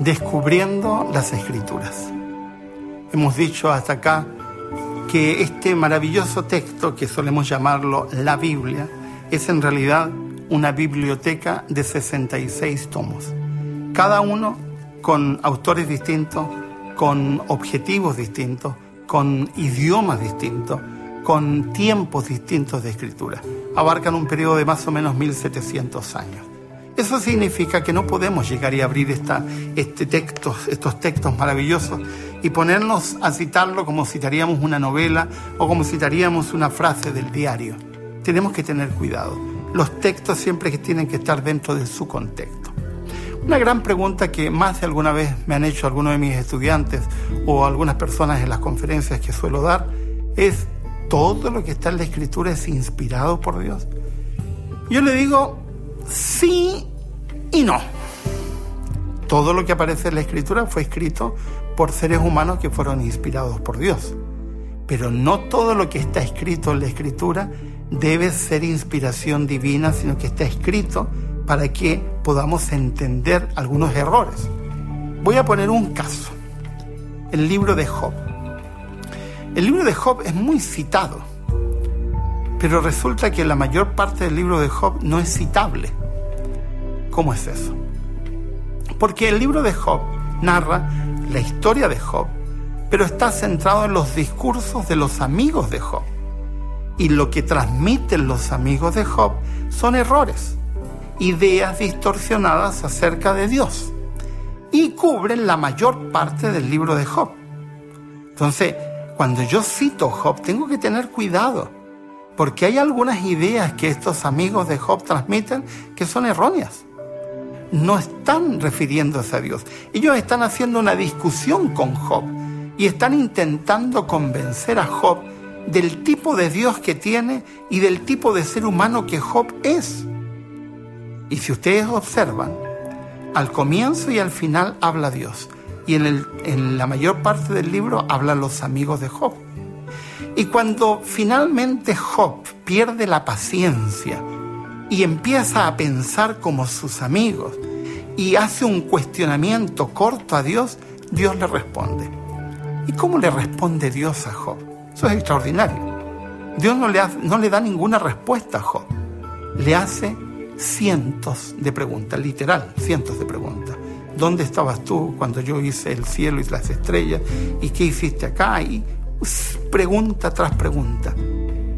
Descubriendo las escrituras. Hemos dicho hasta acá que este maravilloso texto, que solemos llamarlo la Biblia, es en realidad una biblioteca de 66 tomos, cada uno con autores distintos, con objetivos distintos, con idiomas distintos, con tiempos distintos de escritura. Abarcan un periodo de más o menos 1700 años. Eso significa que no podemos llegar y abrir esta, este texto, estos textos maravillosos y ponernos a citarlo como citaríamos una novela o como citaríamos una frase del diario. Tenemos que tener cuidado. Los textos siempre que tienen que estar dentro de su contexto. Una gran pregunta que más de alguna vez me han hecho algunos de mis estudiantes o algunas personas en las conferencias que suelo dar es, ¿todo lo que está en la escritura es inspirado por Dios? Yo le digo, sí y no. Todo lo que aparece en la escritura fue escrito por seres humanos que fueron inspirados por Dios. Pero no todo lo que está escrito en la escritura debe ser inspiración divina, sino que está escrito para que podamos entender algunos errores. Voy a poner un caso. El libro de Job. El libro de Job es muy citado, pero resulta que la mayor parte del libro de Job no es citable. ¿Cómo es eso? Porque el libro de Job narra la historia de Job, pero está centrado en los discursos de los amigos de Job. Y lo que transmiten los amigos de Job son errores ideas distorsionadas acerca de Dios y cubren la mayor parte del libro de Job. Entonces, cuando yo cito Job, tengo que tener cuidado, porque hay algunas ideas que estos amigos de Job transmiten que son erróneas. No están refiriéndose a Dios. Ellos están haciendo una discusión con Job y están intentando convencer a Job del tipo de Dios que tiene y del tipo de ser humano que Job es. Y si ustedes observan, al comienzo y al final habla Dios. Y en, en la mayor parte del libro hablan los amigos de Job. Y cuando finalmente Job pierde la paciencia y empieza a pensar como sus amigos y hace un cuestionamiento corto a Dios, Dios le responde. ¿Y cómo le responde Dios a Job? Eso es extraordinario. Dios no le, da ninguna respuesta a Job. Le hace cientos de preguntas, literal, cientos de preguntas. ¿Dónde estabas tú cuando yo hice el cielo y las estrellas? ¿Y qué hiciste acá? Pregunta tras pregunta.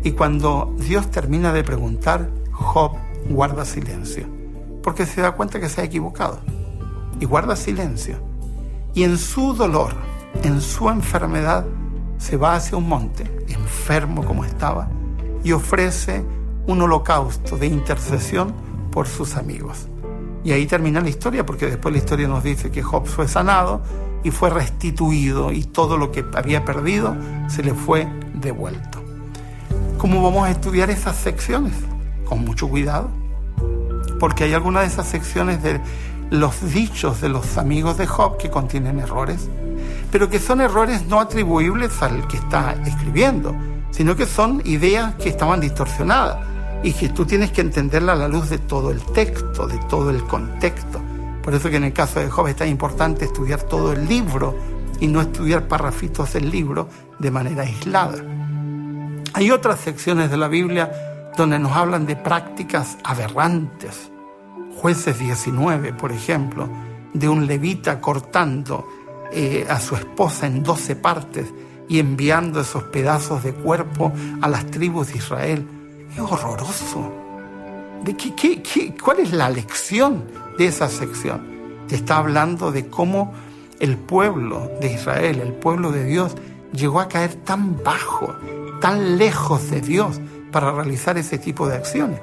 Y cuando Dios termina de preguntar, Job guarda silencio, porque se da cuenta que se ha equivocado. Y guarda silencio. Y en su dolor, en su enfermedad, se va hacia un monte, enfermo como estaba, y ofrece un holocausto de intercesión por sus amigos. Y ahí termina la historia, porque después la historia nos dice que Job fue sanado y fue restituido y todo lo que había perdido se le fue devuelto. ¿Cómo vamos a estudiar esas secciones? Con mucho cuidado, porque hay algunas de esas secciones de los dichos de los amigos de Job que contienen errores, pero que son errores no atribuibles al que está escribiendo, sino que son ideas que estaban distorsionadas y que tú tienes que entenderla a la luz de todo el texto, de todo el contexto. Por eso que en el caso de Job es tan importante estudiar todo el libro y no estudiar parrafitos del libro de manera aislada. Hay otras secciones de la Biblia donde nos hablan de prácticas aberrantes. Jueces 19, por ejemplo, de un levita cortando eh, a su esposa en 12 partes y enviando esos pedazos de cuerpo a las tribus de Israel es horroroso. ¿De qué, qué, cuál es la lección de esa sección? Te está hablando de cómo el pueblo de Israel, el pueblo de Dios, llegó a caer tan bajo, tan lejos de Dios para realizar ese tipo de acciones.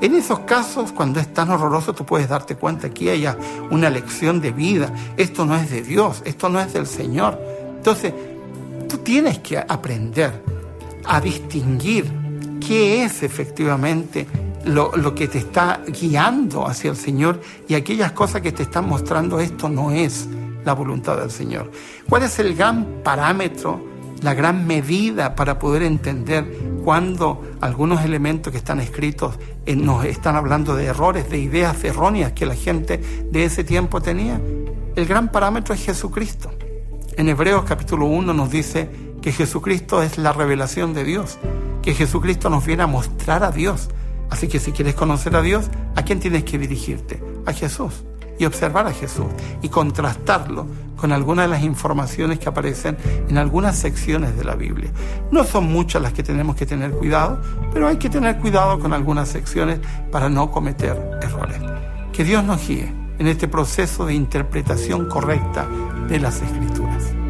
En esos casos, cuando es tan horroroso, tú puedes darte cuenta que haya una lección de vida. Esto no es de Dios, esto no es del Señor. Entonces, tú tienes que aprender a distinguir qué es efectivamente lo, que te está guiando hacia el Señor y aquellas cosas que te están mostrando esto no es la voluntad del Señor. ¿Cuál es el gran parámetro la gran medida para poder entender cuando algunos elementos que están escritos eh, nos están hablando de errores, de ideas erróneas que la gente de ese tiempo tenía. El gran parámetro es Jesucristo. En Hebreos capítulo 1 nos dice que Jesucristo es la revelación de Dios, que Jesucristo nos viene a mostrar a Dios. Así que si quieres conocer a Dios, ¿a quién tienes que dirigirte? A Jesús y observar a Jesús y contrastarlo con algunas de las informaciones que aparecen en algunas secciones de la Biblia. No son muchas las que tenemos que tener cuidado, pero hay que tener cuidado con algunas secciones para no cometer errores. Que Dios nos guíe en este proceso de interpretación correcta de las escrituras.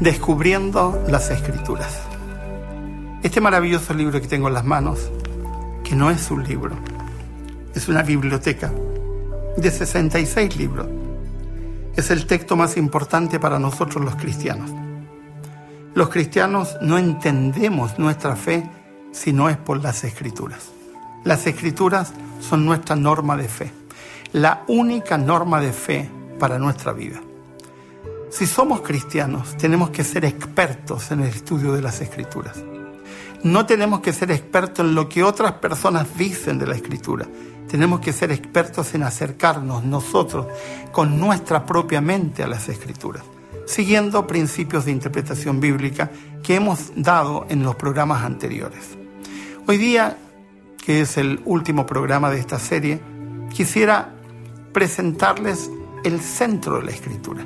Descubriendo las escrituras. Este maravilloso libro que tengo en las manos, que no es un libro, es una biblioteca de 66 libros, es el texto más importante para nosotros los cristianos. Los cristianos no entendemos nuestra fe si no es por las escrituras. Las escrituras son nuestra norma de fe, la única norma de fe para nuestra vida. Si somos cristianos, tenemos que ser expertos en el estudio de las escrituras. No tenemos que ser expertos en lo que otras personas dicen de la escritura. Tenemos que ser expertos en acercarnos nosotros con nuestra propia mente a las escrituras, siguiendo principios de interpretación bíblica que hemos dado en los programas anteriores. Hoy día, que es el último programa de esta serie, quisiera presentarles el centro de la escritura.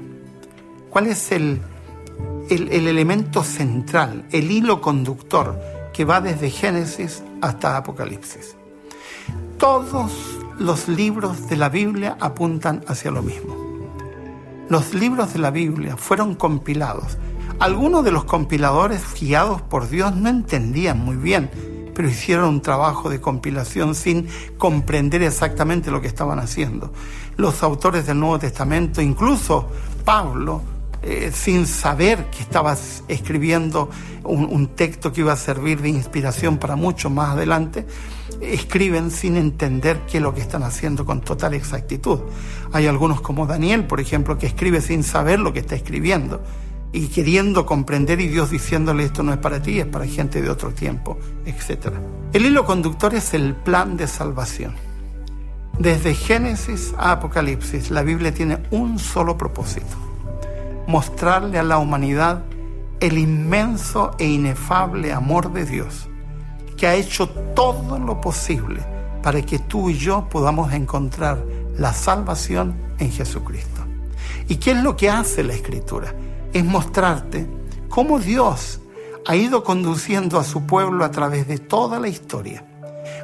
¿Cuál es el, el, el elemento central, el hilo conductor que va desde Génesis hasta Apocalipsis. Todos los libros de la Biblia apuntan hacia lo mismo. Los libros de la Biblia fueron compilados. Algunos de los compiladores guiados por Dios no entendían muy bien, pero hicieron un trabajo de compilación sin comprender exactamente lo que estaban haciendo. Los autores del Nuevo Testamento, incluso Pablo, eh, sin saber que estabas escribiendo un, texto que iba a servir de inspiración para mucho más adelante, escriben sin entender qué es lo que están haciendo con total exactitud. Hay algunos como Daniel, por ejemplo, que escribe sin saber lo que está escribiendo y queriendo comprender y Dios diciéndole esto no es para ti, es para gente de otro tiempo, etc. El hilo conductor es el plan de salvación. Desde Génesis a Apocalipsis, la Biblia tiene un solo propósito mostrarle a la humanidad el inmenso e inefable amor de Dios, que ha hecho todo lo posible para que tú y yo podamos encontrar la salvación en Jesucristo. ¿Y qué es lo que hace la Escritura? Es mostrarte cómo Dios ha ido conduciendo a su pueblo a través de toda la historia,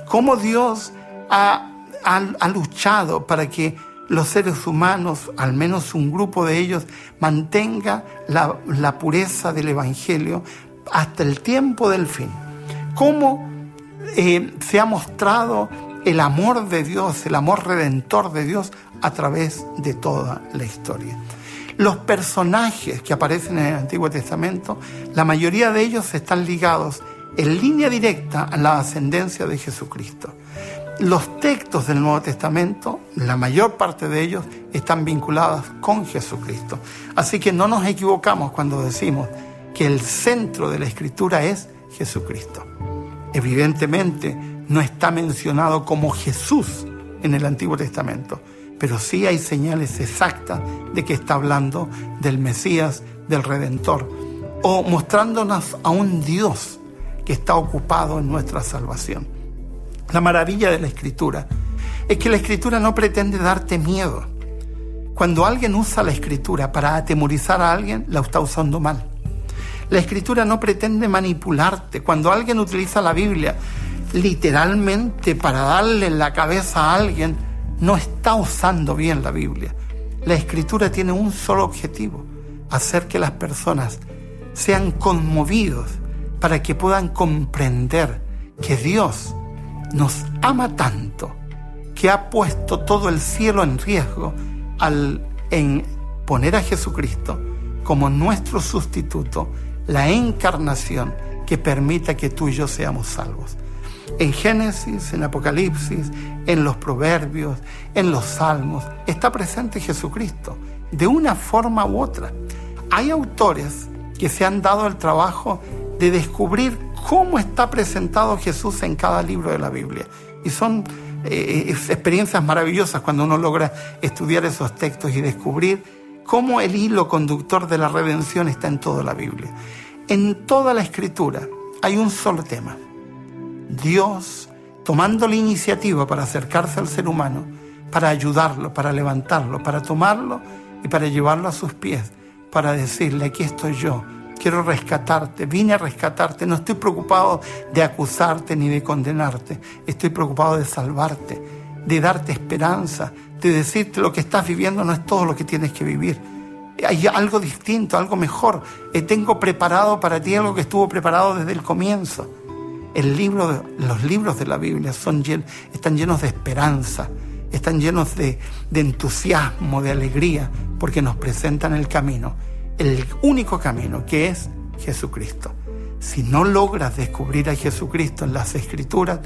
cómo Dios ha, ha luchado para que los seres humanos, al menos un grupo de ellos, mantenga la, pureza del Evangelio hasta el tiempo del fin. Cómo eh, se ha mostrado el amor de Dios, el amor redentor de Dios a través de toda la historia. Los personajes que aparecen en el Antiguo Testamento, la mayoría de ellos están ligados en línea directa a la ascendencia de Jesucristo. Los textos del Nuevo Testamento, la mayor parte de ellos, están vinculados con Jesucristo. Así que no nos equivocamos cuando decimos que el centro de la Escritura es Jesucristo. Evidentemente no está mencionado como Jesús en el Antiguo Testamento, pero sí hay señales exactas de que está hablando del Mesías, del Redentor, o mostrándonos a un Dios que está ocupado en nuestra salvación. La maravilla de la escritura es que la escritura no pretende darte miedo. Cuando alguien usa la escritura para atemorizar a alguien, la está usando mal. La escritura no pretende manipularte. Cuando alguien utiliza la Biblia literalmente para darle en la cabeza a alguien, no está usando bien la Biblia. La escritura tiene un solo objetivo, hacer que las personas sean conmovidos para que puedan comprender que Dios nos ama tanto que ha puesto todo el cielo en riesgo al en poner a Jesucristo como nuestro sustituto, la encarnación que permita que tú y yo seamos salvos. En Génesis, en Apocalipsis, en los Proverbios, en los Salmos, está presente Jesucristo, de una forma u otra. Hay autores que se han dado el trabajo de descubrir cómo está presentado Jesús en cada libro de la Biblia. Y son eh, experiencias maravillosas cuando uno logra estudiar esos textos y descubrir cómo el hilo conductor de la redención está en toda la Biblia. En toda la escritura hay un solo tema. Dios tomando la iniciativa para acercarse al ser humano, para ayudarlo, para levantarlo, para tomarlo y para llevarlo a sus pies, para decirle, aquí estoy yo, quiero rescatarte, vine a rescatarte, no estoy preocupado de acusarte ni de condenarte, estoy preocupado de salvarte, de darte esperanza, de decirte lo que estás viviendo no es todo lo que tienes que vivir. Hay algo distinto, algo mejor. Eh, tengo preparado para ti algo que estuvo preparado desde el comienzo. Los libros de la Biblia están llenos de esperanza, están llenos de entusiasmo, de alegría, porque nos presentan el camino, el único camino que es Jesucristo. Si no logras descubrir a Jesucristo en las Escrituras,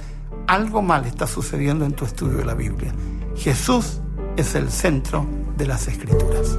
algo mal está sucediendo en tu estudio de la Biblia. Jesús es el centro de las Escrituras.